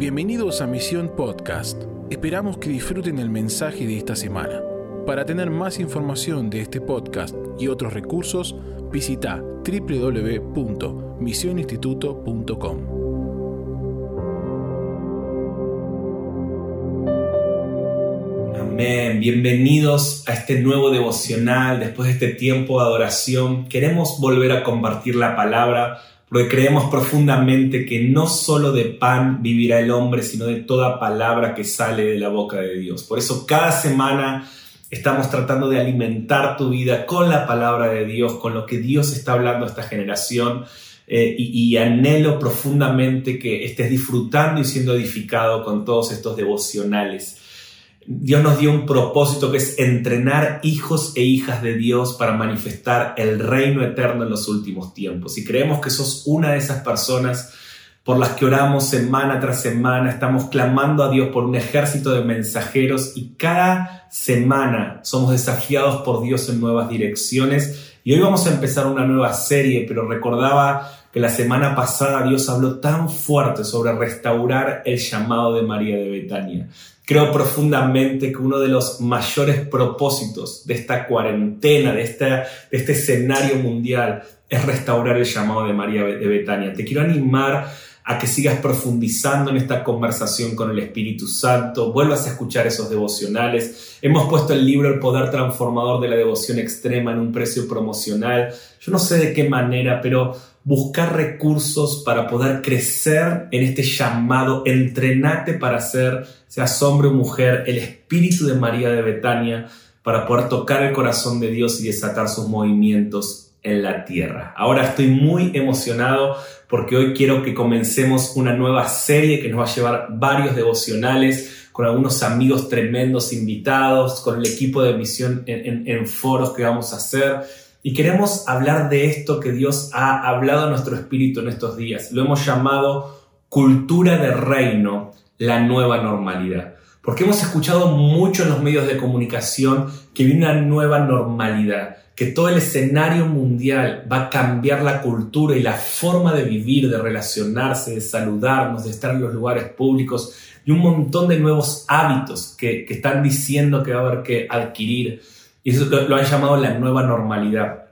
Bienvenidos a Misión Podcast. Esperamos que disfruten el mensaje de esta semana. Para tener más información de este podcast y otros recursos, visita www.misioninstituto.com. Amén. Bienvenidos a este nuevo devocional. Después de este tiempo de adoración, queremos volver a compartir la palabra porque creemos profundamente que no solo de pan vivirá el hombre, sino de toda palabra que sale de la boca de Dios. Por eso cada semana estamos tratando de alimentar tu vida con la palabra de Dios, con lo que Dios está hablando a esta generación. Eh, y, y, anhelo profundamente que estés disfrutando y siendo edificado con todos estos devocionales. Dios nos dio un propósito que es entrenar hijos e hijas de Dios para manifestar el reino eterno en los últimos tiempos. Y creemos que sos una de esas personas por las que oramos semana tras semana, estamos clamando a Dios por un ejército de mensajeros y cada semana somos desafiados por Dios en nuevas direcciones. Y hoy vamos a empezar una nueva serie, pero recordaba que la semana pasada Dios habló tan fuerte sobre restaurar el llamado de María de Betania. Creo profundamente que uno de los mayores propósitos de esta cuarentena, de, de este escenario mundial, es restaurar el llamado de María de Betania. Te quiero animar a que sigas profundizando en esta conversación con el Espíritu Santo, vuelvas a escuchar esos devocionales. Hemos puesto el libro El Poder Transformador de la Devoción Extrema en un precio promocional. Yo no sé de qué manera, pero buscar recursos para poder crecer en este llamado, entrenate para ser, seas hombre o mujer, el espíritu de María de Betania, para poder tocar el corazón de Dios y desatar sus movimientos en la tierra. Ahora estoy muy emocionado porque hoy quiero que comencemos una nueva serie que nos va a llevar varios devocionales con algunos amigos tremendos invitados, con el equipo de misión en, en, en foros que vamos a hacer y queremos hablar de esto que Dios ha hablado a nuestro espíritu en estos días. Lo hemos llamado cultura de reino, la nueva normalidad. Porque hemos escuchado mucho en los medios de comunicación que viene una nueva normalidad, que todo el escenario mundial va a cambiar la cultura y la forma de vivir, de relacionarse, de saludarnos, de estar en los lugares públicos y un montón de nuevos hábitos que, están diciendo que va a haber que adquirir y eso lo, han llamado la nueva normalidad.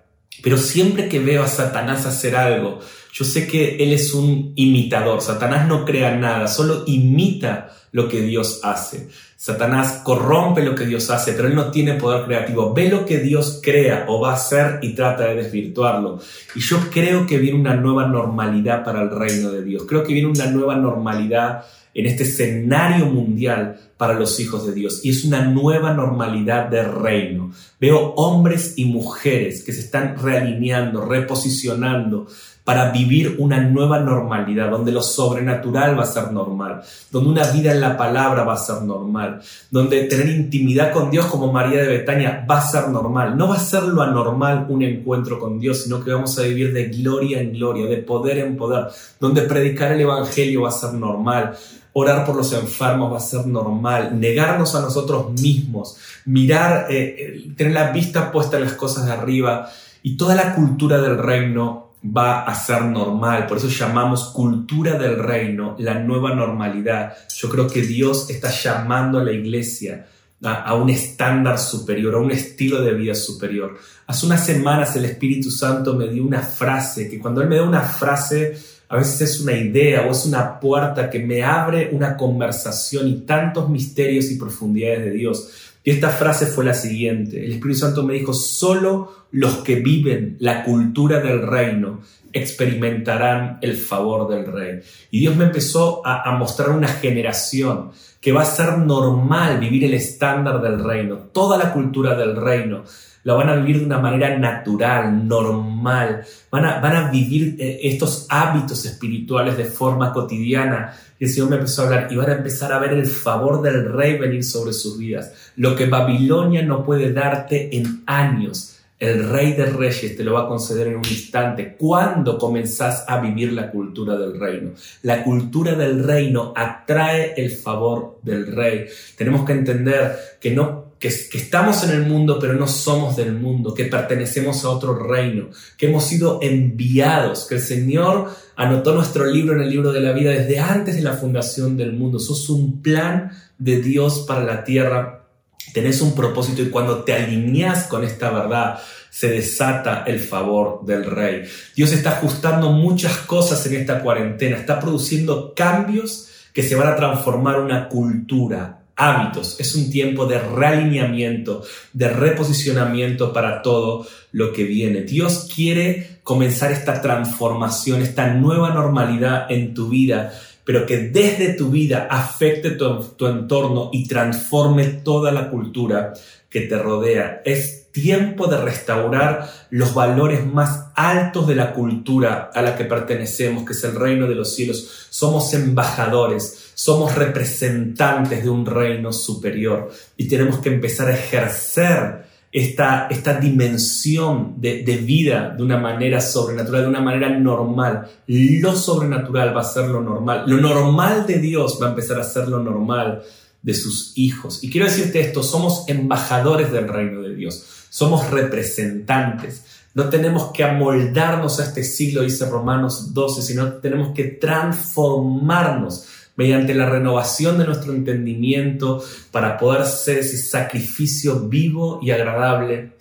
Pero siempre que veo a Satanás hacer algo, yo sé que él es un imitador. Satanás no crea nada, solo imita lo que Dios hace. Satanás corrompe lo que Dios hace, pero él no tiene poder creativo. Ve lo que Dios crea o va a hacer y trata de desvirtuarlo. Y yo creo que viene una nueva normalidad para el reino de Dios. Creo que viene una nueva normalidad en este escenario mundial para los hijos de Dios. Y es una nueva normalidad de reino. Veo hombres y mujeres que se están realineando, reposicionando para vivir una nueva normalidad, donde lo sobrenatural va a ser normal, donde una vida en la palabra va a ser normal, donde tener intimidad con Dios como María de Betania va a ser normal. No va a ser lo anormal un encuentro con Dios, sino que vamos a vivir de gloria en gloria, de poder en poder, donde predicar el Evangelio va a ser normal, Orar por los enfermos va a ser normal, negarnos a nosotros mismos, mirar, eh, eh, tener la vista puesta en las cosas de arriba y toda la cultura del reino va a ser normal. Por eso llamamos cultura del reino la nueva normalidad. Yo creo que Dios está llamando a la iglesia a, un estándar superior, a un estilo de vida superior. Hace unas semanas el Espíritu Santo me dio una frase, que cuando Él me da una frase, a veces es una idea o es una puerta que me abre una conversación y tantos misterios y profundidades de Dios. Y esta frase fue la siguiente. El Espíritu Santo me dijo, solo los que viven la cultura del reino experimentarán el favor del rey. Y Dios me empezó a, a, mostrar una generación que va a ser normal vivir el estándar del reino, toda la cultura del reino lo van a vivir de una manera natural, normal, van a, van a vivir eh, estos hábitos espirituales de forma cotidiana. Y el Señor me empezó a hablar y van a empezar a ver el favor del rey venir sobre sus vidas. Lo que Babilonia no puede darte en años, el rey de reyes te lo va a conceder en un instante cuando comenzás a vivir la cultura del reino. La cultura del reino atrae el favor del rey. Tenemos que entender que no que, que, estamos en el mundo, pero no somos del mundo, que pertenecemos a otro reino, que hemos sido enviados, que el Señor anotó nuestro libro en el libro de la vida desde antes de la fundación del mundo. Sos un plan de Dios para la tierra. Tenés un propósito y cuando te alineas con esta verdad, se desata el favor del rey. Dios está ajustando muchas cosas en esta cuarentena, está produciendo cambios que se van a transformar una cultura, hábitos. Es un tiempo de realineamiento, de reposicionamiento para todo lo que viene. Dios quiere comenzar esta transformación, esta nueva normalidad en tu vida, pero que desde tu vida afecte tu, entorno y transforme toda la cultura que te rodea. Es tiempo de restaurar los valores más altos de la cultura a la que pertenecemos, que es el reino de los cielos. Somos embajadores, somos representantes de un reino superior y tenemos que empezar a ejercer esta, esta dimensión de, de, vida de una manera sobrenatural, de una manera normal. Lo sobrenatural va a ser lo normal. Lo normal de Dios va a empezar a ser lo normal de sus hijos. Y quiero decirte esto, somos embajadores del reino de Dios, somos representantes. No tenemos que amoldarnos a este siglo, dice Romanos 12, sino tenemos que transformarnos mediante la renovación de nuestro entendimiento para poder ser ese sacrificio vivo y agradable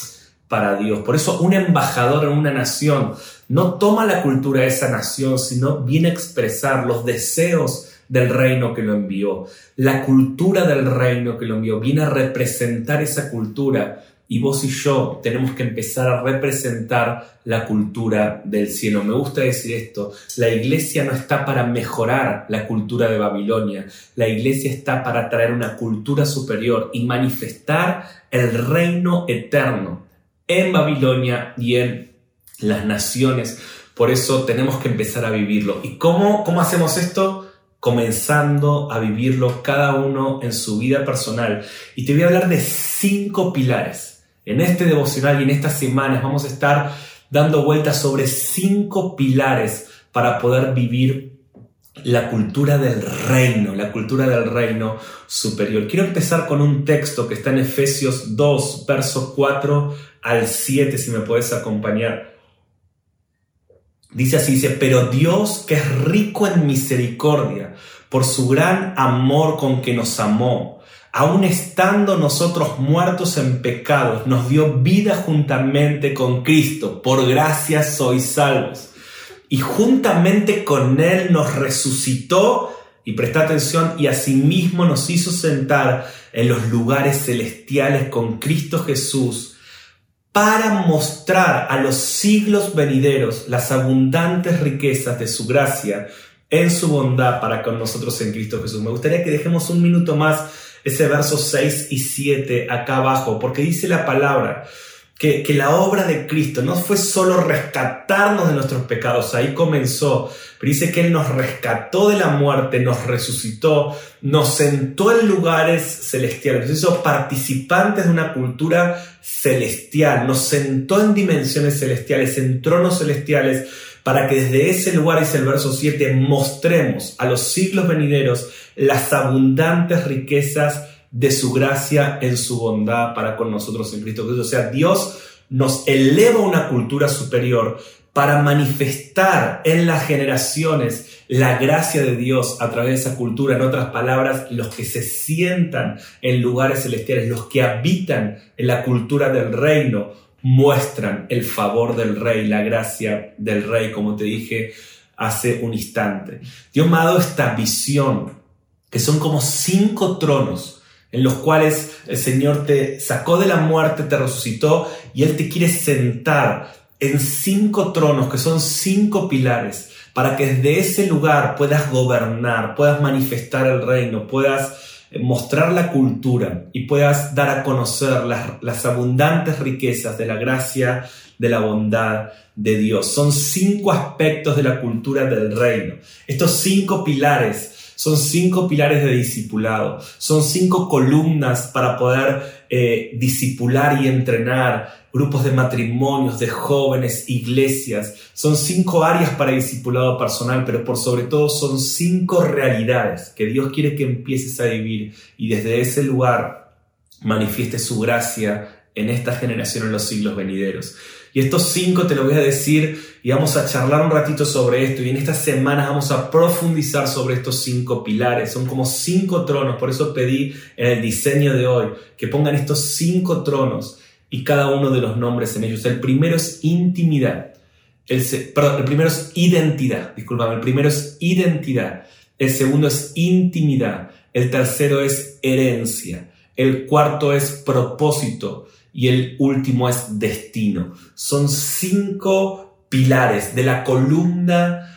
para Dios. Por eso un embajador en una nación no toma la cultura de esa nación, sino viene a expresar los deseos del reino que lo envió. La cultura del reino que lo envió viene a representar esa cultura y vos y yo tenemos que empezar a representar la cultura del cielo. Me gusta decir esto, la iglesia no está para mejorar la cultura de Babilonia, la iglesia está para traer una cultura superior y manifestar el reino eterno en Babilonia y en las naciones. Por eso tenemos que empezar a vivirlo. ¿Y cómo, cómo hacemos esto? comenzando a vivirlo cada uno en su vida personal. Y te voy a hablar de cinco pilares en este devocional y en estas semanas vamos a estar dando vueltas sobre cinco pilares para poder vivir la cultura del reino, la cultura del reino superior. Quiero empezar con un texto que está en Efesios 2, verso 4 al 7, si me puedes acompañar. Dice así, dice, pero Dios que es rico en misericordia, por su gran amor con que nos amó, aun estando nosotros muertos en pecados, nos dio vida juntamente con Cristo. Por gracia sois salvos. Y juntamente con Él nos resucitó, y presta atención, y asimismo nos hizo sentar en los lugares celestiales con Cristo Jesús, para mostrar a los siglos venideros las abundantes riquezas de su gracia en su bondad para con nosotros en Cristo Jesús. Me gustaría que dejemos un minuto más ese verso 6 y 7 acá abajo, porque dice la palabra que, que, la obra de Cristo no fue solo rescatarnos de nuestros pecados, ahí comenzó, pero dice que Él nos rescató de la muerte, nos resucitó, nos sentó en lugares celestiales, nos hizo participantes de una cultura celestial, nos sentó en dimensiones celestiales, en tronos celestiales, para que desde ese lugar, dice el verso 7, mostremos a los siglos venideros las abundantes riquezas de su gracia en su bondad para con nosotros en Cristo Jesús. O sea, Dios nos eleva a una cultura superior para manifestar en las generaciones la gracia de Dios a través de esa cultura. En otras palabras, los que se sientan en lugares celestiales, los que habitan en la cultura del reino, muestran el favor del rey, la gracia del rey, como te dije hace un instante. Dios me ha dado esta visión, que son como cinco tronos en los cuales el Señor te sacó de la muerte, te resucitó y Él te quiere sentar en cinco tronos, que son cinco pilares, para que desde ese lugar puedas gobernar, puedas manifestar el reino, puedas mostrar la cultura y puedas dar a conocer las, abundantes riquezas de la gracia, de la bondad de Dios. Son cinco aspectos de la cultura del reino. Estos cinco pilares son cinco pilares de discipulado, son cinco columnas para poder eh, discipular y entrenar grupos de matrimonios, de jóvenes, iglesias. Son cinco áreas para discipulado personal, pero por sobre todo son cinco realidades que Dios quiere que empieces a vivir y desde ese lugar manifieste su gracia en esta generación en los siglos venideros. Y estos cinco te lo voy a decir y vamos a charlar un ratito sobre esto y en estas semanas vamos a profundizar sobre estos cinco pilares. Son como cinco tronos, por eso pedí en el diseño de hoy que pongan estos cinco tronos y cada uno de los nombres en ellos. El primero es intimidad. El, perdón, el primero es identidad, disculpame, el primero es identidad. El segundo es intimidad. El tercero es herencia. El cuarto es propósito y el último es destino. Son cinco pilares de la columna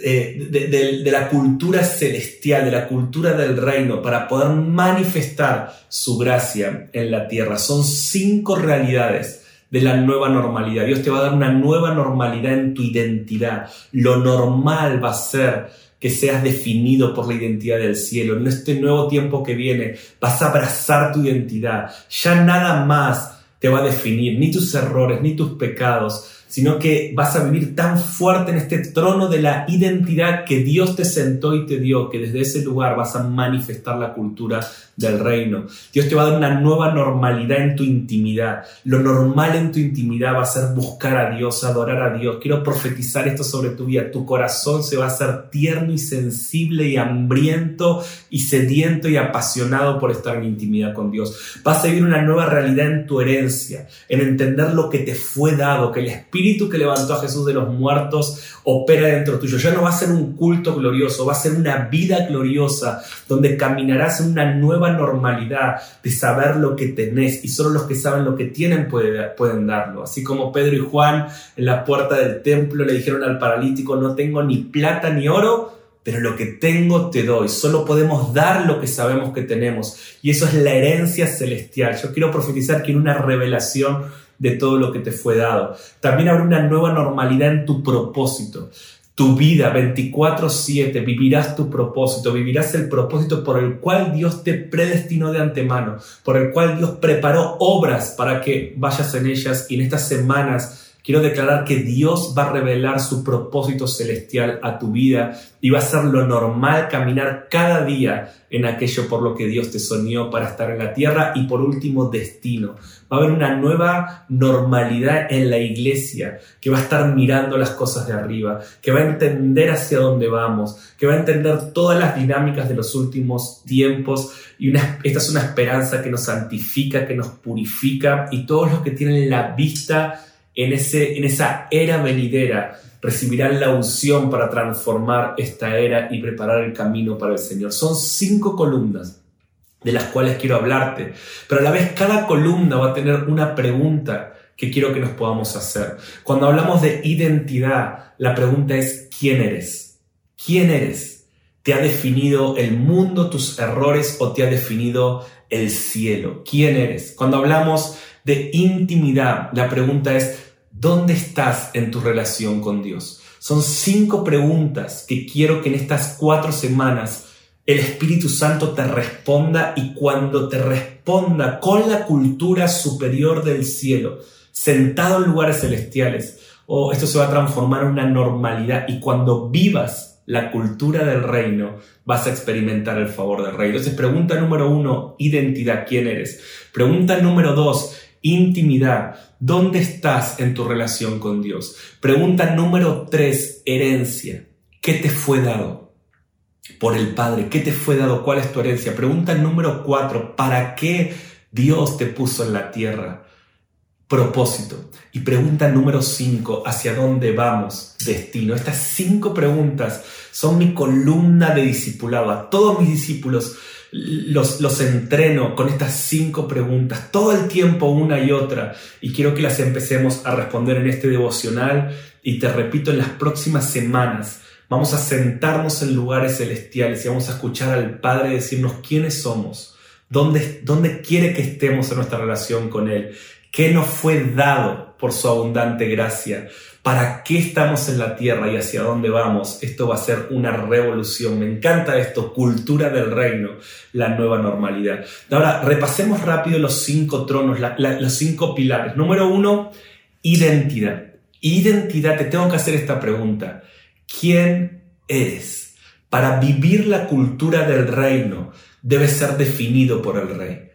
eh, de, la cultura celestial, de la cultura del reino, para poder manifestar su gracia en la tierra. Son cinco realidades de la nueva normalidad. Dios te va a dar una nueva normalidad en tu identidad. Lo normal va a ser que seas definido por la identidad del cielo. En este nuevo tiempo que viene vas a abrazar tu identidad. Ya nada más te va a definir, ni tus errores, ni tus pecados, sino que vas a vivir tan fuerte en este trono de la identidad que Dios te sentó y te dio, que desde ese lugar vas a manifestar la cultura del reino. Dios te va a dar una nueva normalidad en tu intimidad. Lo normal en tu intimidad va a ser buscar a Dios, adorar a Dios. Quiero profetizar esto sobre tu vida. Tu corazón se va a hacer tierno y sensible y hambriento y sediento y apasionado por estar en intimidad con Dios. Vas a vivir una nueva realidad en tu herencia, en entender lo que te fue dado, que el Espíritu que levantó a Jesús de los muertos opera dentro tuyo. Ya no va a ser un culto glorioso, va a ser una vida gloriosa donde caminarás en una nueva normalidad de saber lo que tenés y solo los que saben lo que tienen pueden darlo. Así como Pedro y Juan en la puerta del templo le dijeron al paralítico, no tengo ni plata ni oro, pero lo que tengo te doy. Solo podemos dar lo que sabemos que tenemos. Y eso es la herencia celestial. Yo quiero profetizar que en una revelación de todo lo que te fue dado. También habrá una nueva normalidad en tu propósito tu vida 24/7, vivirás tu propósito, vivirás el propósito por el cual Dios te predestinó de antemano, por el cual Dios preparó obras para que vayas en ellas y en estas semanas quiero declarar que Dios va a revelar su propósito celestial a tu vida y va a ser lo normal caminar cada día en aquello por lo que Dios te soñó para estar en la tierra y por último destino. Va a haber una nueva normalidad en la iglesia que va a estar mirando las cosas de arriba, que va a entender hacia dónde vamos, que va a entender todas las dinámicas de los últimos tiempos y esta es una esperanza que nos santifica, que nos purifica y todos los que tienen la vista en, ese, en esa era venidera recibirán la unción para transformar esta era y preparar el camino para el Señor. Son cinco columnas de las cuales quiero hablarte, pero a la vez cada columna va a tener una pregunta que quiero que nos podamos hacer. Cuando hablamos de identidad, la pregunta es ¿quién eres? ¿Quién eres? ¿Te ha definido el mundo, tus errores o te ha definido el cielo? ¿Quién eres? Cuando hablamos de intimidad, la pregunta es ¿Dónde estás en tu relación con Dios? Son cinco preguntas que quiero que en estas cuatro semanas el Espíritu Santo te responda y cuando te responda con la cultura superior del cielo, sentado en lugares celestiales, oh, esto se va a transformar en una normalidad y cuando vivas la cultura del reino, vas a experimentar el favor del rey. Entonces, pregunta número uno, identidad, ¿quién eres? Pregunta número dos, intimidad. ¿Dónde estás en tu relación con Dios? Pregunta número tres, herencia. ¿Qué te fue dado por el Padre? ¿Qué te fue dado? ¿Cuál es tu herencia? Pregunta número cuatro, ¿para qué Dios te puso en la tierra? Propósito. Y pregunta número cinco, ¿hacia dónde vamos? Destino. Estas cinco preguntas son mi columna de discipulado. A todos mis discípulos los, los entreno con estas cinco preguntas todo el tiempo una y otra y quiero que las empecemos a responder en este devocional y te repito en las próximas semanas vamos a sentarnos en lugares celestiales y vamos a escuchar al Padre decirnos quiénes somos, dónde, dónde quiere que estemos en nuestra relación con Él, qué nos fue dado por su abundante gracia para qué estamos en la tierra y hacia dónde vamos, esto va a ser una revolución. Me encanta esto, cultura del reino, la nueva normalidad. Ahora, repasemos rápido los cinco tronos, los cinco pilares. Número uno, identidad. Identidad, te tengo que hacer esta pregunta. ¿Quién eres? Para vivir la cultura del reino, debes ser definido por el rey.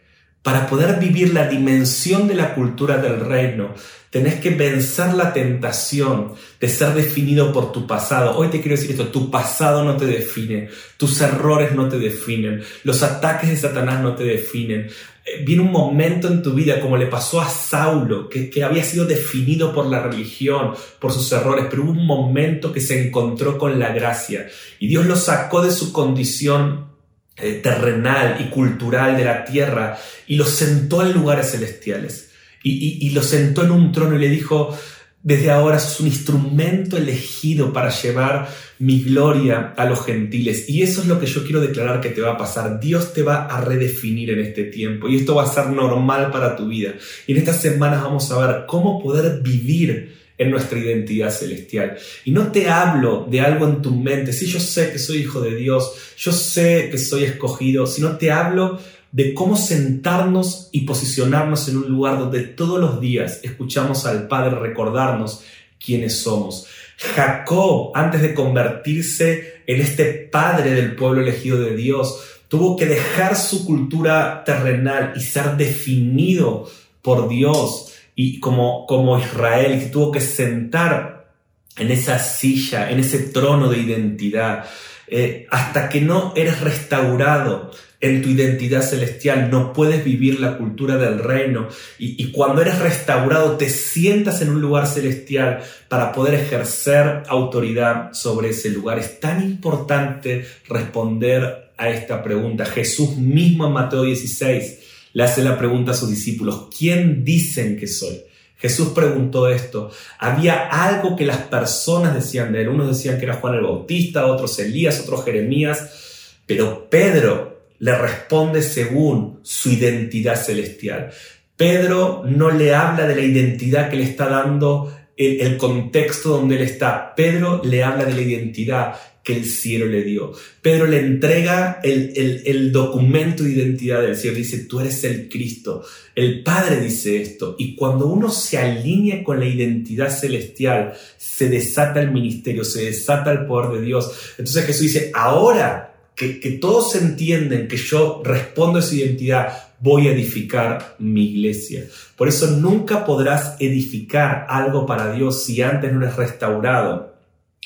Para poder vivir la dimensión de la cultura del reino, tenés que vencer la tentación de ser definido por tu pasado. Hoy te quiero decir esto, tu pasado no te define, tus errores no te definen, los ataques de Satanás no te definen. Eh, viene un momento en tu vida, como le pasó a Saulo, que, que había sido definido por la religión, por sus errores, pero hubo un momento que se encontró con la gracia y Dios lo sacó de su condición eh, terrenal y cultural de la tierra y lo sentó en lugares celestiales. Y, lo sentó en un trono y le dijo, desde ahora sos un instrumento elegido para llevar mi gloria a los gentiles. Y eso es lo que yo quiero declarar que te va a pasar. Dios te va a redefinir en este tiempo y esto va a ser normal para tu vida. Y en estas semanas vamos a ver cómo poder vivir en nuestra identidad celestial. Y no te hablo de algo en tu mente, si yo sé que soy hijo de Dios, yo sé que soy escogido, sino te hablo de cómo sentarnos y posicionarnos en un lugar donde todos los días escuchamos al Padre recordarnos quiénes somos. Jacob, antes de convertirse en este padre del pueblo elegido de Dios, tuvo que dejar su cultura terrenal y ser definido por Dios y como, como Israel, que tuvo que sentar en esa silla, en ese trono de identidad, eh, hasta que no eres restaurado en tu identidad celestial, no puedes vivir la cultura del reino. Y, y, cuando eres restaurado, te sientas en un lugar celestial para poder ejercer autoridad sobre ese lugar. Es tan importante responder a esta pregunta. Jesús mismo en Mateo 16 le hace la pregunta a sus discípulos, ¿quién dicen que soy? Jesús preguntó esto. Había algo que las personas decían de él. Unos decían que era Juan el Bautista, otros Elías, otros Jeremías. Pero Pedro le responde según su identidad celestial. Pedro no le habla de la identidad que le está dando el, el, contexto donde él está. Pedro le habla de la identidad que el cielo le dio. Pedro le entrega el, el, documento de identidad del cielo. Dice, tú eres el Cristo. El Padre dice esto. Y cuando uno se alinea con la identidad celestial, se desata el ministerio, se desata el poder de Dios. Entonces Jesús dice, ahora que, que todos entienden que yo respondo a esa identidad, voy a edificar mi iglesia. Por eso nunca podrás edificar algo para Dios si antes no eres restaurado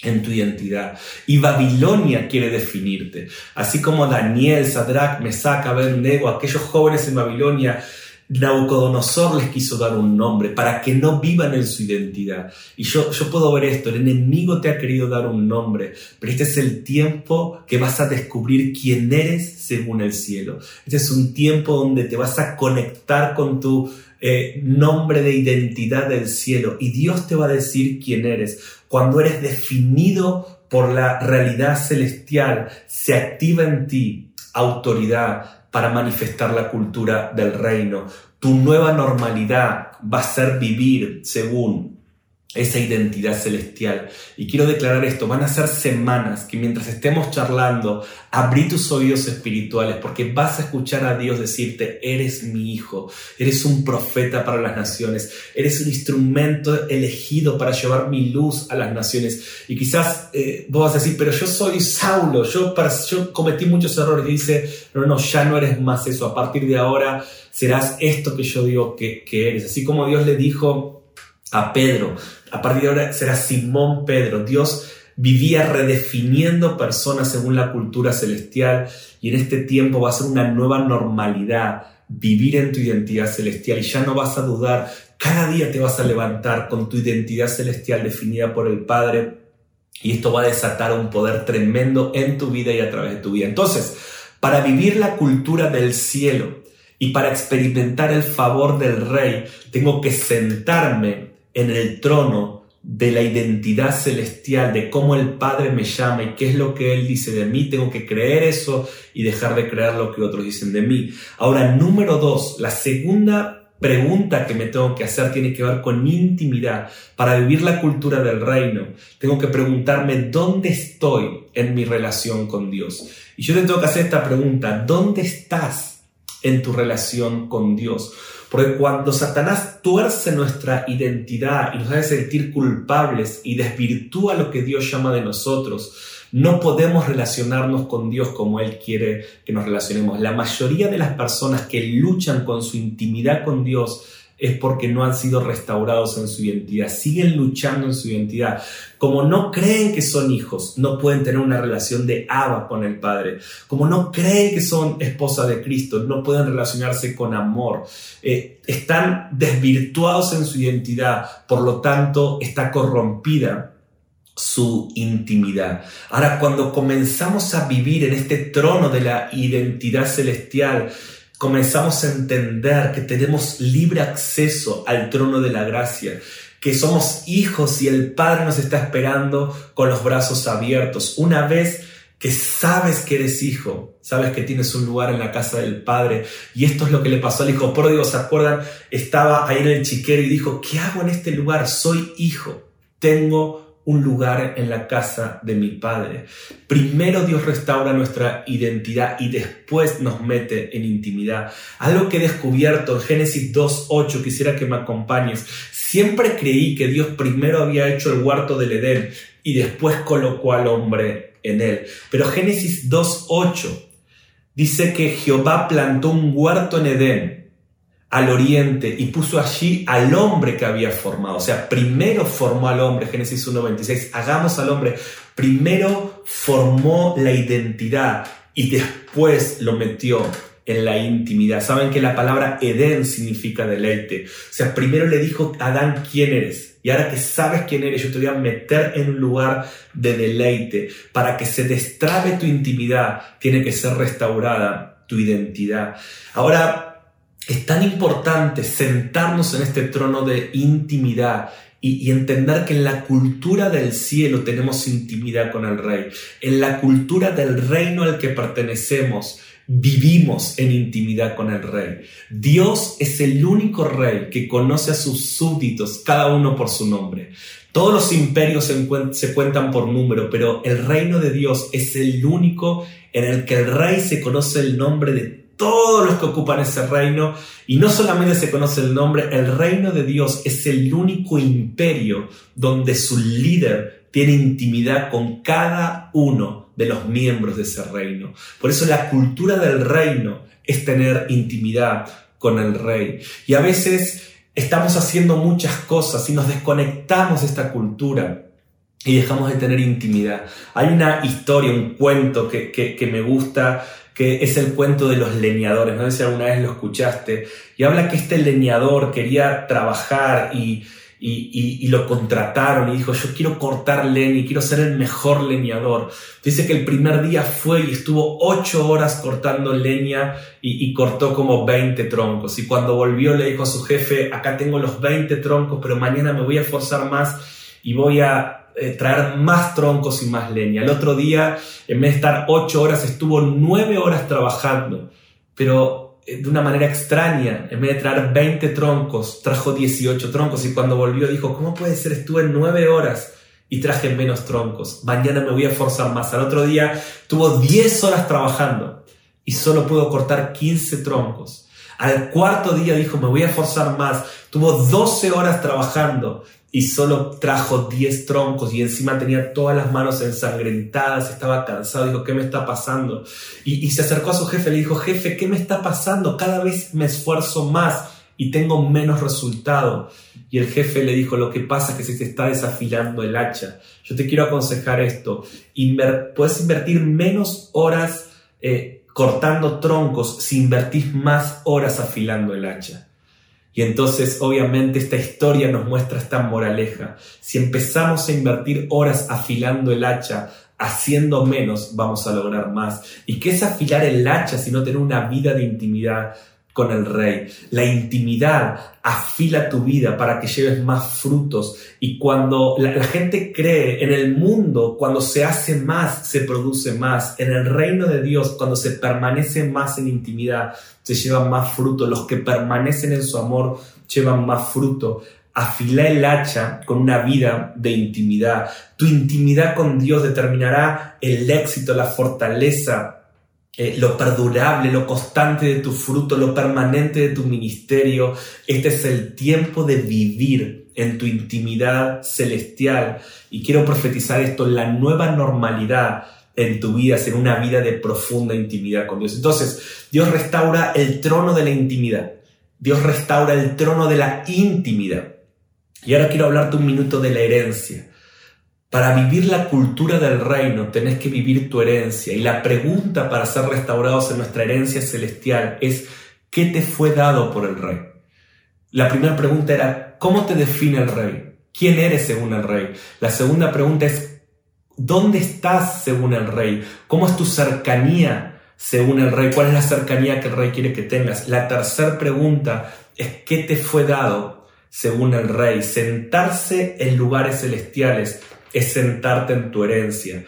en tu identidad. Y Babilonia quiere definirte. Así como Daniel, Sadrach, Mesach, Abednego, aquellos jóvenes en Babilonia, Nabucodonosor les quiso dar un nombre para que no vivan en su identidad. Y yo, yo puedo ver esto, el enemigo te ha querido dar un nombre, pero este es el tiempo que vas a descubrir quién eres según el cielo. Este es un tiempo donde te vas a conectar con tu eh, nombre de identidad del cielo y Dios te va a decir quién eres. Cuando eres definido por la realidad celestial, se activa en ti autoridad para manifestar la cultura del reino. Tu nueva normalidad va a ser vivir según esa identidad celestial. Y quiero declarar esto, van a ser semanas que mientras estemos charlando, abrí tus oídos espirituales porque vas a escuchar a Dios decirte, eres mi hijo, eres un profeta para las naciones, eres un instrumento elegido para llevar mi luz a las naciones. Y quizás eh, vos vas a decir, pero yo soy Saulo, yo, yo cometí muchos errores. Y dice, no, no, ya no eres más eso, a partir de ahora serás esto que yo digo que, que eres. Así como Dios le dijo a Pedro, a partir de ahora será Simón Pedro. Dios vivía redefiniendo personas según la cultura celestial y en este tiempo va a ser una nueva normalidad vivir en tu identidad celestial y ya no vas a dudar, cada día te vas a levantar con tu identidad celestial definida por el Padre y esto va a desatar un poder tremendo en tu vida y a través de tu vida. Entonces, para vivir la cultura del cielo y para experimentar el favor del Rey, tengo que sentarme en el trono de la identidad celestial, de cómo el Padre me llama y qué es lo que Él dice de mí, tengo que creer eso y dejar de creer lo que otros dicen de mí. Ahora, número dos, la segunda pregunta que me tengo que hacer tiene que ver con intimidad. Para vivir la cultura del reino, tengo que preguntarme dónde estoy en mi relación con Dios. Y yo te tengo que hacer esta pregunta, ¿dónde estás en tu relación con Dios? Porque cuando Satanás tuerce nuestra identidad y nos hace sentir culpables y desvirtúa lo que Dios llama de nosotros, No podemos relacionarnos con Dios como Él quiere que nos relacionemos. La mayoría de las personas que luchan con su intimidad con Dios es porque no han sido restaurados en su identidad, siguen luchando en su identidad. Como no creen que son hijos, no pueden tener una relación de Abba con el Padre. Como no creen que son esposa de Cristo, no pueden relacionarse con amor. Eh, están desvirtuados en su identidad, por lo tanto está corrompida su intimidad. Ahora, cuando comenzamos a vivir en este trono de la identidad celestial, comenzamos a entender que tenemos libre acceso al trono de la gracia, que somos hijos y el Padre nos está esperando con los brazos abiertos. Una vez que sabes que eres hijo, sabes que tienes un lugar en la casa del Padre. Y esto es lo que le pasó al hijo pródigo, ¿se acuerdan? Estaba ahí en el chiquero y dijo, ¿qué hago en este lugar? Soy hijo, tengo un lugar en la casa de mi Padre. Primero Dios restaura nuestra identidad y después nos mete en intimidad. Algo que he descubierto en Génesis 2.8, quisiera que me acompañes. Siempre creí que Dios primero había hecho el huerto del Edén y después colocó al hombre en él. Pero Génesis 2.8 dice que Jehová plantó un huerto en Edén al oriente y puso allí al hombre que había formado. O sea, primero formó al hombre, Génesis 1.26, hagamos al hombre. Primero formó la identidad y después lo metió en la intimidad. Saben que la palabra Edén significa deleite. O sea, primero le dijo a Adán quién eres. Y ahora que sabes quién eres, yo te voy a meter en un lugar de deleite. Para que se destrabe tu intimidad, tiene que ser restaurada tu identidad. Ahora, es tan importante sentarnos en este trono de intimidad y, entender que en la cultura del cielo tenemos intimidad con el rey. En la cultura del reino al que pertenecemos, vivimos en intimidad con el rey. Dios es el único rey que conoce a sus súbditos, cada uno por su nombre. Todos los imperios se, se, cuentan por número, pero el reino de Dios es el único en el que el rey se conoce el nombre de todos los que ocupan ese reino. Y no solamente se conoce el nombre, el reino de Dios es el único imperio donde su líder tiene intimidad con cada uno de los miembros de ese reino. Por eso la cultura del reino es tener intimidad con el rey. Y a veces estamos haciendo muchas cosas y nos desconectamos de esta cultura y dejamos de tener intimidad. Hay una historia, un cuento que, que me gusta que es el cuento de los leñadores. No sé si alguna vez lo escuchaste. Y habla que este leñador quería trabajar y, y, lo contrataron y dijo, yo quiero cortar leña y quiero ser el mejor leñador. Dice que el primer día fue y estuvo ocho horas cortando leña y, y, cortó como 20 troncos. Y cuando volvió le dijo a su jefe, acá tengo los 20 troncos, pero mañana me voy a esforzar más y voy a eh, traer más troncos y más leña. El otro día, en vez de estar ocho horas, estuvo nueve horas trabajando, pero eh, de una manera extraña, en vez de traer 20 troncos, trajo 18 troncos y cuando volvió dijo, ¿cómo puede ser? Estuve nueve horas y traje menos troncos. Mañana me voy a esforzar más. Al otro día tuvo 10 horas trabajando y solo pudo cortar 15 troncos. Al cuarto día dijo, me voy a esforzar más. Tuvo 12 horas trabajando y solo trajo 10 troncos y encima tenía todas las manos ensangrentadas, estaba cansado, dijo, ¿qué me está pasando? Y, se acercó a su jefe, le dijo, jefe, ¿qué me está pasando? Cada vez me esfuerzo más y tengo menos resultado. Y el jefe le dijo, lo que pasa es que se te está desafilando el hacha. Yo te quiero aconsejar esto, puedes invertir menos horas eh, cortando troncos si invertís más horas afilando el hacha. Y entonces, obviamente, esta historia nos muestra esta moraleja. Si empezamos a invertir horas afilando el hacha, haciendo menos, vamos a lograr más. ¿Y qué es afilar el hacha si no tener una vida de intimidad con el rey. La intimidad afila tu vida para que lleves más frutos. Y cuando la, gente cree en el mundo, cuando se hace más, se produce más. En el reino de Dios, cuando se permanece más en intimidad, se llevan más fruto. Los que permanecen en su amor llevan más fruto. Afila el hacha con una vida de intimidad. Tu intimidad con Dios determinará el éxito, la fortaleza, eh, lo perdurable, lo constante de tu fruto, lo permanente de tu ministerio. Este es el tiempo de vivir en tu intimidad celestial. Y quiero profetizar esto, la nueva normalidad en tu vida, en una vida de profunda intimidad con Dios. Entonces, Dios restaura el trono de la intimidad. Dios restaura el trono de la intimidad. Y ahora quiero hablarte un minuto de la herencia. Para vivir la cultura del reino tenés que vivir tu herencia. Y la pregunta para ser restaurados en nuestra herencia celestial es, ¿qué te fue dado por el rey? La primera pregunta era, ¿cómo te define el rey? ¿Quién eres según el rey? La segunda pregunta es, ¿dónde estás según el rey? ¿Cómo es tu cercanía según el rey? ¿Cuál es la cercanía que el rey quiere que tengas? La tercera pregunta es, ¿qué te fue dado según el rey? Sentarse en lugares celestiales es sentarte en tu herencia.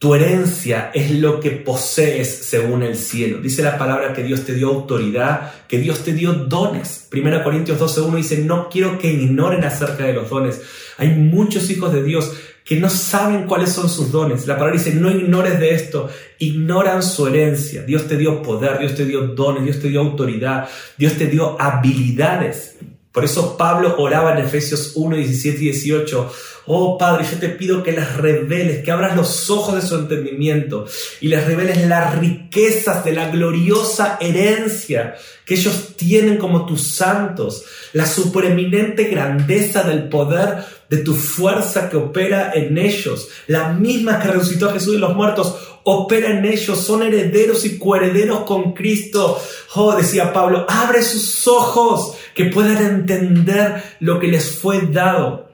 Tu herencia es lo que posees según el cielo. Dice la palabra que Dios te dio autoridad, que Dios te dio dones. Primera Corintios 12.1 dice, no quiero que ignoren acerca de los dones. Hay muchos hijos de Dios que no saben cuáles son sus dones. La palabra dice, no ignores de esto, ignoran su herencia. Dios te dio poder, Dios te dio dones, Dios te dio autoridad, Dios te dio habilidades. Por eso Pablo oraba en Efesios 1, 17 y 18, oh Padre, yo te pido que les reveles, que abras los ojos de su entendimiento y les reveles las riquezas de la gloriosa herencia que ellos tienen como tus santos, la supereminente grandeza del poder de tu fuerza que opera en ellos, la misma que resucitó a Jesús de los muertos, opera en ellos, son herederos y coherederos con Cristo. Oh, decía Pablo, abre sus ojos que puedan entender lo que les fue dado.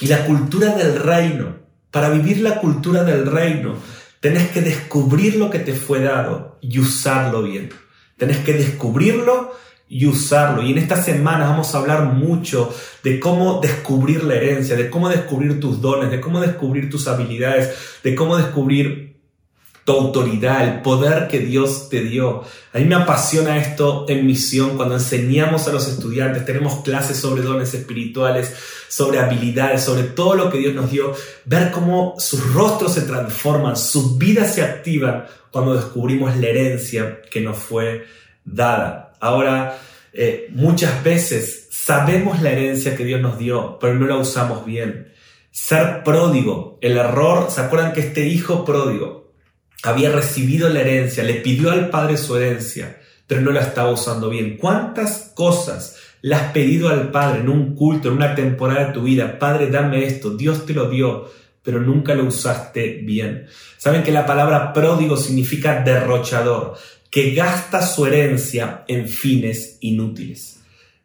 Y la cultura del reino, para vivir la cultura del reino, tenés que descubrir lo que te fue dado y usarlo bien. Tenés que descubrirlo y usarlo. Y en estas semanas vamos a hablar mucho de cómo descubrir la herencia, de cómo descubrir tus dones, de cómo descubrir tus habilidades, de cómo descubrir tu autoridad, el poder que Dios te dio. A mí me apasiona esto en misión cuando enseñamos a los estudiantes, tenemos clases sobre dones espirituales, sobre habilidades, sobre todo lo que Dios nos dio, ver cómo sus rostros se transforman, sus vidas se activan cuando descubrimos la herencia que nos fue dada. Ahora, eh, muchas veces sabemos la herencia que Dios nos dio, pero no la usamos bien. Ser pródigo, el error, ¿se acuerdan que este hijo pródigo había recibido la herencia, le pidió al Padre su herencia, pero no la estaba usando bien. ¿Cuántas cosas le has pedido al Padre en un culto, en una temporada de tu vida? Padre, dame esto, Dios te lo dio, pero nunca lo usaste bien. Saben que la palabra pródigo significa derrochador, que gasta su herencia en fines inútiles.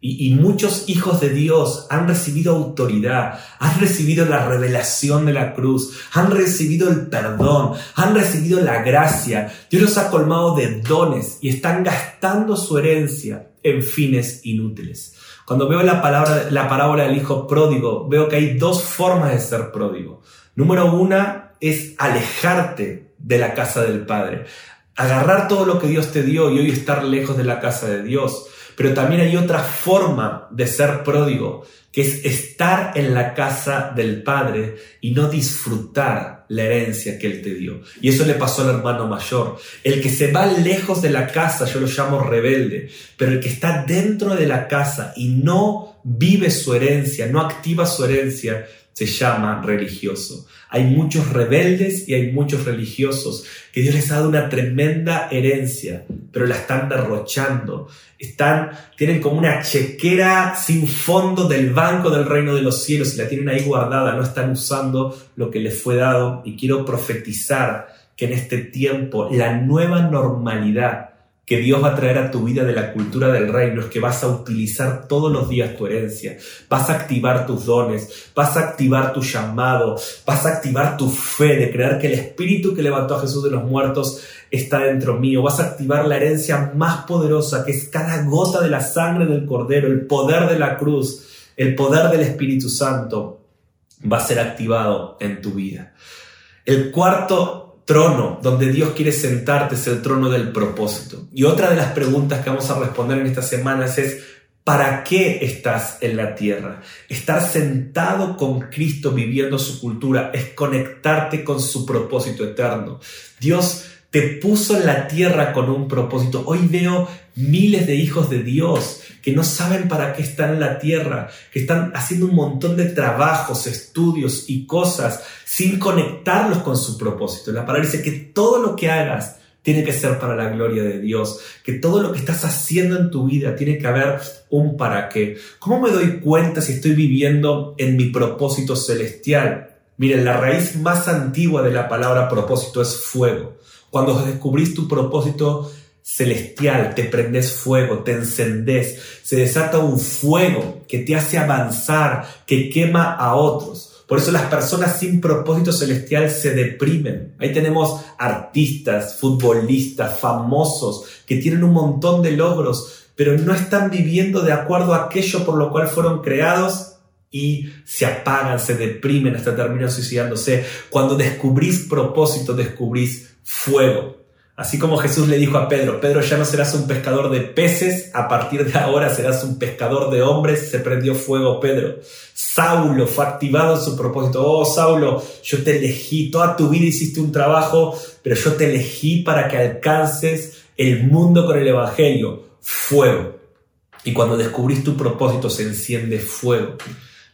Y, muchos hijos de Dios han recibido autoridad, han recibido la revelación de la cruz, han recibido el perdón, han recibido la gracia. Dios los ha colmado de dones y están gastando su herencia en fines inútiles. Cuando veo la, palabra, la parábola del hijo pródigo, veo que hay dos formas de ser pródigo. Número una es alejarte de la casa del Padre, agarrar todo lo que Dios te dio y hoy estar lejos de la casa de Dios. Pero también hay otra forma de ser pródigo, que es estar en la casa del Padre y no disfrutar la herencia que Él te dio. Y eso le pasó al hermano mayor. El que se va lejos de la casa, yo lo llamo rebelde, pero el que está dentro de la casa y no vive su herencia, no activa su herencia, se llama religioso. Hay muchos rebeldes y hay muchos religiosos que Dios les ha dado una tremenda herencia, pero la están derrochando. Están, tienen como una chequera sin fondo del banco del reino de los cielos y la tienen ahí guardada, no están usando lo que les fue dado. Y quiero profetizar que en este tiempo la nueva normalidad que Dios va a traer a tu vida de la cultura del reino es que vas a utilizar todos los días tu herencia, vas a activar tus dones, vas a activar tu llamado, vas a activar tu fe de creer que el Espíritu que levantó a Jesús de los muertos está dentro mío, vas a activar la herencia más poderosa que es cada gota de la sangre del Cordero, el poder de la cruz, el poder del Espíritu Santo va a ser activado en tu vida. El cuarto trono donde Dios quiere sentarte es el trono del propósito. Y otra de las preguntas que vamos a responder en estas semanas es, ¿para qué estás en la tierra? Estar sentado con Cristo viviendo su cultura es conectarte con su propósito eterno. Dios te puso en la tierra con un propósito. Hoy veo miles de hijos de Dios que no saben para qué están en la tierra, que están haciendo un montón de trabajos, estudios y cosas sin conectarlos con su propósito. La palabra dice que todo lo que hagas tiene que ser para la gloria de Dios, que todo lo que estás haciendo en tu vida tiene que haber un para qué. ¿Cómo me doy cuenta si estoy viviendo en mi propósito celestial? Miren, la raíz más antigua de la palabra propósito es fuego. Cuando descubrís tu propósito celestial, te prendes fuego, te encendés, se desata un fuego que te hace avanzar, que quema a otros. Por eso las personas sin propósito celestial se deprimen. Ahí tenemos artistas, futbolistas, famosos, que tienen un montón de logros, pero no están viviendo de acuerdo a aquello por lo cual fueron creados y se apagan, se deprimen hasta terminan suicidándose. Cuando descubrís propósito, descubrís fuego. Así como Jesús le dijo a Pedro, Pedro ya no serás un pescador de peces, a partir de ahora serás un pescador de hombres, se prendió fuego Pedro. Saulo fue activado en su propósito, oh Saulo, yo te elegí, toda tu vida hiciste un trabajo, pero yo te elegí para que alcances el mundo con el Evangelio, fuego. Y cuando descubrís tu propósito se enciende fuego.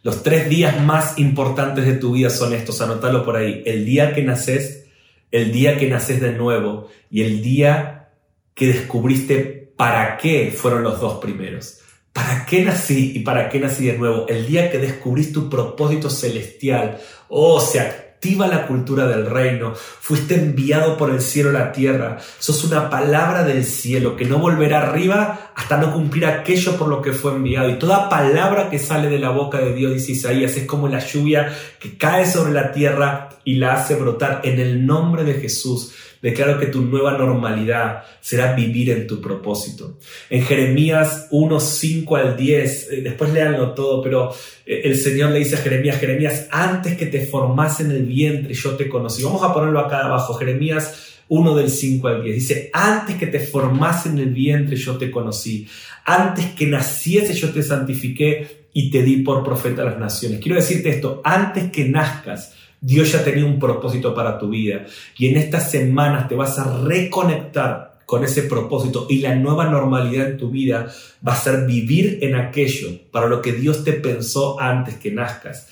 Los tres días más importantes de tu vida son estos, anótalo por ahí. El día que naces, el día que naces de nuevo y el día que descubriste para qué fueron los dos primeros. ¿Para qué nací y para qué nací de nuevo? El día que descubriste tu propósito celestial. Oh, se activa la cultura del reino, fuiste enviado por el cielo a la tierra, sos una palabra del cielo que no volverá arriba hasta no cumplir aquello por lo que fue enviado. Y toda palabra que sale de la boca de Dios, dice Isaías, es como la lluvia que cae sobre la tierra y la hace brotar en el nombre de Jesús declaro que tu nueva normalidad será vivir en tu propósito. En Jeremías 1, 5 al 10, eh, después léanlo todo, pero eh, el Señor le dice a Jeremías, Jeremías, antes que te formase en el vientre yo te conocí. Vamos a ponerlo acá abajo, Jeremías 1 del 5 al 10. Dice, antes que te formase en el vientre yo te conocí, antes que naciese yo te santifiqué y te di por profeta a las naciones. Quiero decirte esto, antes que nazcas, Dios ya tenía un propósito para tu vida y en estas semanas te vas a reconectar con ese propósito y la nueva normalidad en tu vida va a ser vivir en aquello para lo que Dios te pensó antes que nazcas.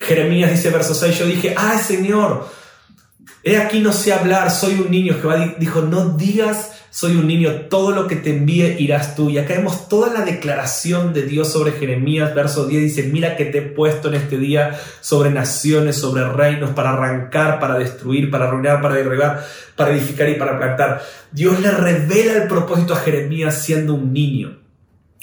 Jeremías dice verso 6, yo dije, ay Señor, he aquí no sé hablar, soy un niño. Jehová dijo, no digas soy un niño, todo lo que te envíe irás tú. Y acá vemos toda la declaración de Dios sobre Jeremías, verso 10 dice, mira que te he puesto en este día sobre naciones, sobre reinos, para arrancar, para destruir, para arruinar, para derribar, para edificar y para plantar. Dios le revela el propósito a Jeremías siendo un niño.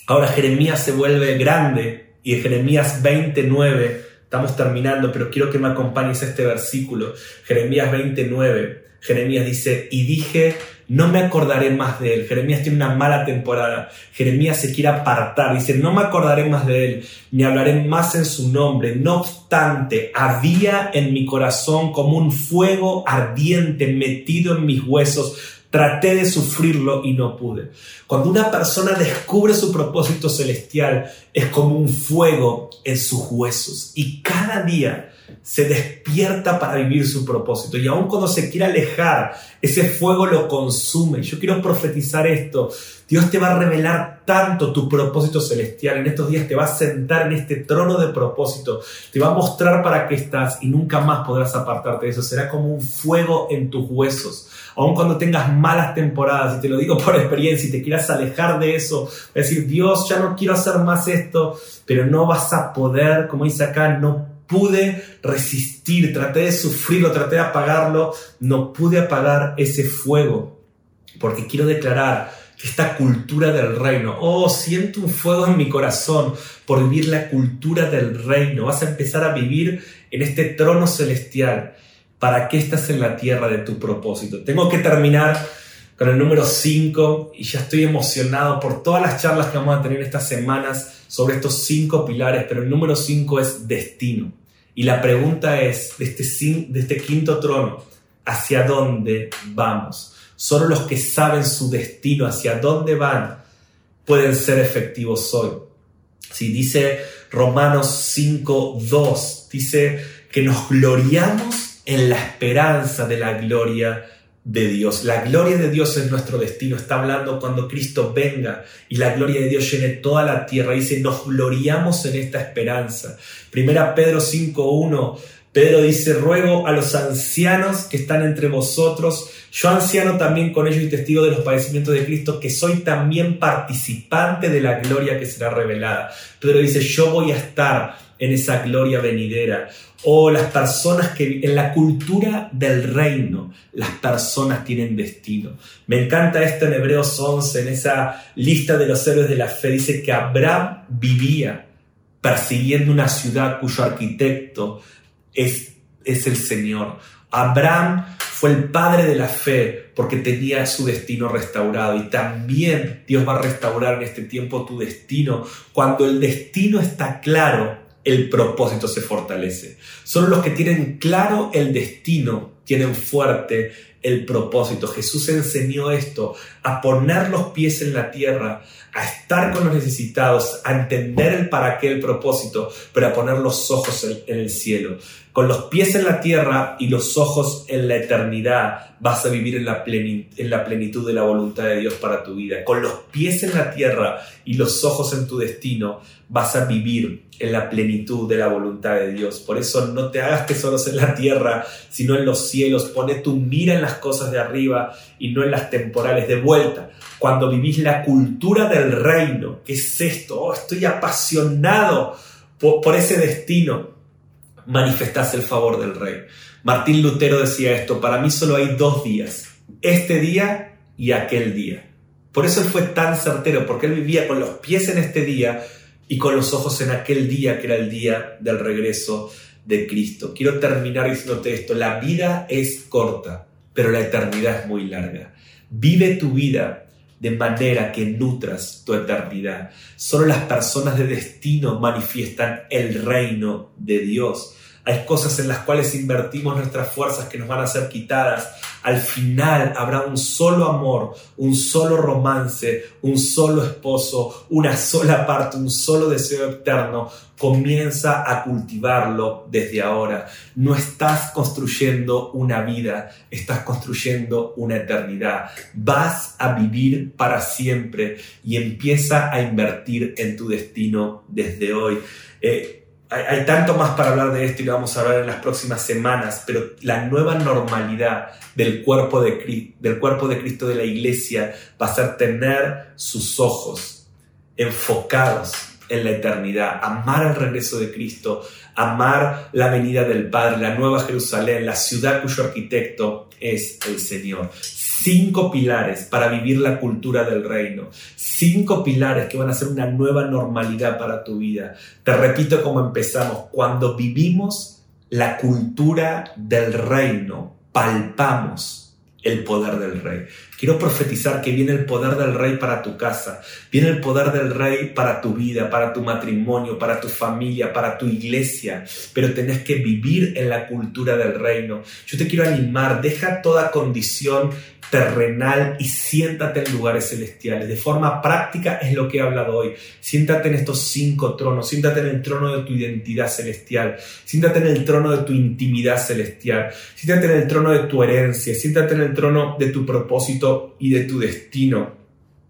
Ahora Jeremías se vuelve grande y en Jeremías 29, estamos terminando, pero quiero que me acompañes a este versículo, Jeremías 29, Jeremías dice, y dije, no me acordaré más de él. Jeremías tiene una mala temporada. Jeremías se quiere apartar. Dice, no me acordaré más de él, ni hablaré más en su nombre. No obstante, había en mi corazón como un fuego ardiente metido en mis huesos. Traté de sufrirlo y no pude. Cuando una persona descubre su propósito celestial, es como un fuego en sus huesos. Y cada día se despierta para vivir su propósito. Y aun cuando se quiere alejar, ese fuego lo consume. Yo quiero profetizar esto. Dios te va a revelar tanto tu propósito celestial. En estos días te va a sentar en este trono de propósito. Te va a mostrar para qué estás y nunca más podrás apartarte de eso. Será como un fuego en tus huesos. Aun cuando tengas malas temporadas, y te lo digo por experiencia, y te quieras alejar de eso, decir, Dios, ya no quiero hacer más esto, pero no vas a poder, como dice acá, no pude resistir, traté de sufrirlo, traté de apagarlo, no pude apagar ese fuego, porque quiero declarar que esta cultura del reino, oh, siento un fuego en mi corazón por vivir la cultura del reino, vas a empezar a vivir en este trono celestial. ¿Para qué estás en la tierra de tu propósito? Tengo que terminar con el número 5 y ya estoy emocionado por todas las charlas que vamos a tener estas semanas sobre estos cinco pilares, pero el número 5 es destino. Y la pregunta es, de este, de este quinto trono, ¿hacia dónde vamos? Solo los que saben su destino, hacia dónde van, pueden ser efectivos hoy. Si dice Romanos 5, 2, dice que nos gloriamos en la esperanza de la gloria de Dios. La gloria de Dios es nuestro destino. Está hablando cuando Cristo venga y la gloria de Dios llene toda la tierra. Dice, nos gloriamos en esta esperanza. Primera Pedro 5.1. Pedro dice, ruego a los ancianos que están entre vosotros, yo anciano también con ellos y testigo de los padecimientos de Cristo, que soy también participante de la gloria que será revelada. Pedro dice, yo voy a estar en esa gloria venidera. O las personas que en la cultura del reino, las personas tienen destino. Me encanta esto en Hebreos 11, en esa lista de los héroes de la fe, dice que Abraham vivía persiguiendo una ciudad cuyo arquitecto es, es el Señor. Abraham fue el padre de la fe porque tenía su destino restaurado y también Dios va a restaurar en este tiempo tu destino. Cuando el destino está claro, el propósito se fortalece. Solo los que tienen claro el destino tienen fuerte el propósito. Jesús enseñó esto, a poner los pies en la tierra, a estar con los necesitados, a entender el para qué el propósito, pero a poner los ojos en, el cielo. Con los pies en la tierra y los ojos en la eternidad vas a vivir en la, en la plenitud de la voluntad de Dios para tu vida. Con los pies en la tierra y los ojos en tu destino vas a vivir en la plenitud de la voluntad de Dios. Por eso no te hagas tesoros en la tierra, sino en los cielos. Pone tu mira en las cosas de arriba y no en las temporales. De vuelta, cuando vivís la cultura del reino, ¿qué es esto? Oh, estoy apasionado por, ese destino. Manifestás el favor del rey. Martín Lutero decía esto, para mí solo hay dos días, este día y aquel día. Por eso él fue tan certero, porque él vivía con los pies en este día, y con los ojos en aquel día que era el día del regreso de Cristo. Quiero terminar diciéndote esto, la vida es corta, pero la eternidad es muy larga. Vive tu vida de manera que nutras tu eternidad. Solo las personas de destino manifiestan el reino de Dios. Hay cosas en las cuales invertimos nuestras fuerzas que nos van a ser quitadas. Al final habrá un solo amor, un solo romance, un solo esposo, una sola parte, un solo deseo eterno. Comienza a cultivarlo desde ahora. No estás construyendo una vida, estás construyendo una eternidad. Vas a vivir para siempre y empieza a invertir en tu destino desde hoy. Eh, hay, tanto más para hablar de esto y lo vamos a hablar en las próximas semanas, pero la nueva normalidad del cuerpo de, del cuerpo de Cristo de la iglesia va a ser tener sus ojos enfocados en la eternidad, amar el regreso de Cristo, amar la venida del Padre, la nueva Jerusalén, la ciudad cuyo arquitecto es el Señor cinco pilares para vivir la cultura del reino, cinco pilares que van a ser una nueva normalidad para tu vida. Te repito cómo empezamos, cuando vivimos la cultura del reino, palpamos el poder del rey. Quiero profetizar que viene el poder del rey para tu casa, viene el poder del rey para tu vida, para tu matrimonio, para tu familia, para tu iglesia, pero tenés que vivir en la cultura del reino. Yo te quiero animar, deja toda condición terrenal y siéntate en lugares celestiales. De forma práctica es lo que he hablado hoy. Siéntate en estos cinco tronos, siéntate en el trono de tu identidad celestial, siéntate en el trono de tu intimidad celestial, siéntate en el trono de tu herencia, siéntate en el trono de tu propósito y de tu destino.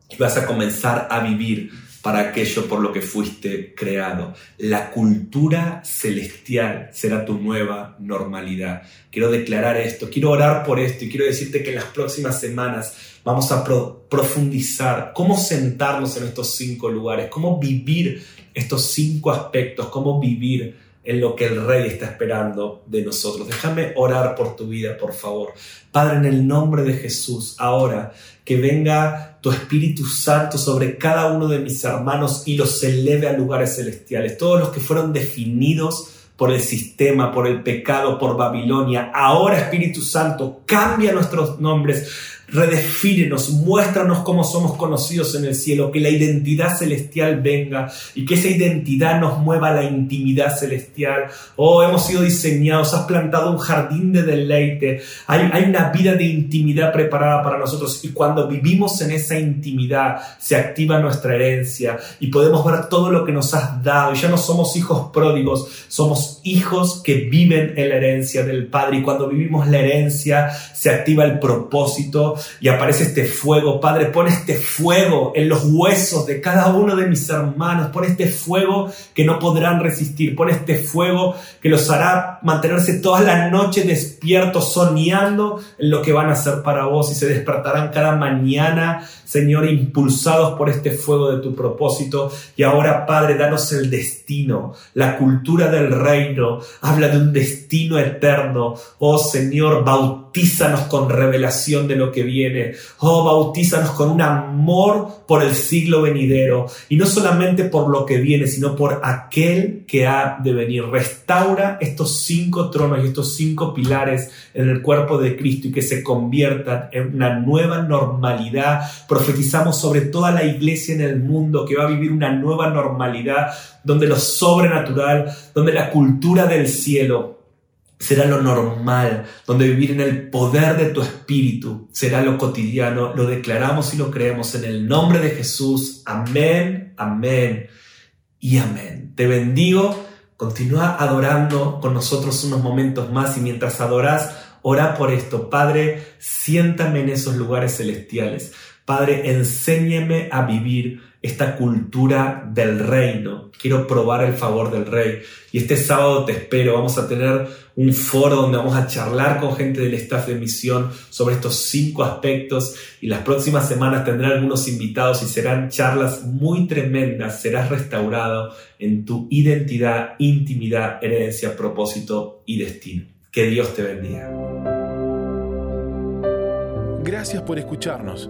Y vas a comenzar a vivir para aquello por lo que fuiste creado. La cultura celestial será tu nueva normalidad. Quiero declarar esto, quiero orar por esto y quiero decirte que en las próximas semanas vamos a profundizar cómo sentarnos en estos cinco lugares, cómo vivir estos cinco aspectos, cómo vivir en lo que el Rey está esperando de nosotros. Déjame orar por tu vida, por favor. Padre, en el nombre de Jesús, ahora que venga tu Espíritu Santo sobre cada uno de mis hermanos y los eleve a lugares celestiales. Todos los que fueron definidos por el sistema, por el pecado, por Babilonia. Ahora Espíritu Santo, cambia nuestros nombres, redefínenos, muéstranos cómo somos conocidos en el cielo, que la identidad celestial venga y que esa identidad nos mueva a la intimidad celestial. Oh, hemos sido diseñados, has plantado un jardín de deleite, hay, una vida de intimidad preparada para nosotros y cuando vivimos en esa intimidad se activa nuestra herencia y podemos ver todo lo que nos has dado. Ya no somos hijos pródigos, somos hijos que viven en la herencia del Padre y cuando vivimos la herencia se activa el propósito y aparece este fuego. Padre, pon este fuego en los huesos de cada uno de mis hermanos, pon este fuego que no podrán resistir, pon este fuego que los hará mantenerse toda la noche despiertos, soñando en lo que van a hacer para vos y se despertarán cada mañana, Señor, impulsados por este fuego de tu propósito. Y ahora, Padre, danos el destino, la cultura del reino, habla de un destino eterno. Oh Señor, bautízanos con revelación de lo que viene. Oh, bautízanos con un amor por el siglo venidero. Y no solamente por lo que viene, sino por aquel que ha de venir. Restaura estos cinco tronos y estos cinco pilares en el cuerpo de Cristo y que se conviertan en una nueva normalidad. Profetizamos sobre toda la iglesia en el mundo que va a vivir una nueva normalidad donde lo sobrenatural, donde la cultura del cielo será lo normal, donde vivir en el poder de tu espíritu será lo cotidiano. Lo declaramos y lo creemos en el nombre de Jesús. Amén, amén y amén. Te bendigo. Continúa adorando con nosotros unos momentos más y mientras adoras, ora por esto. Padre, siéntame en esos lugares celestiales. Padre, enséñame a vivir esta cultura del reino. Quiero probar el favor del rey. Y este sábado te espero. Vamos a tener un foro donde vamos a charlar con gente del staff de misión sobre estos cinco aspectos. Y las próximas semanas tendré algunos invitados y serán charlas muy tremendas. Serás restaurado en tu identidad, intimidad, herencia, propósito y destino. Que Dios te bendiga. Gracias por escucharnos.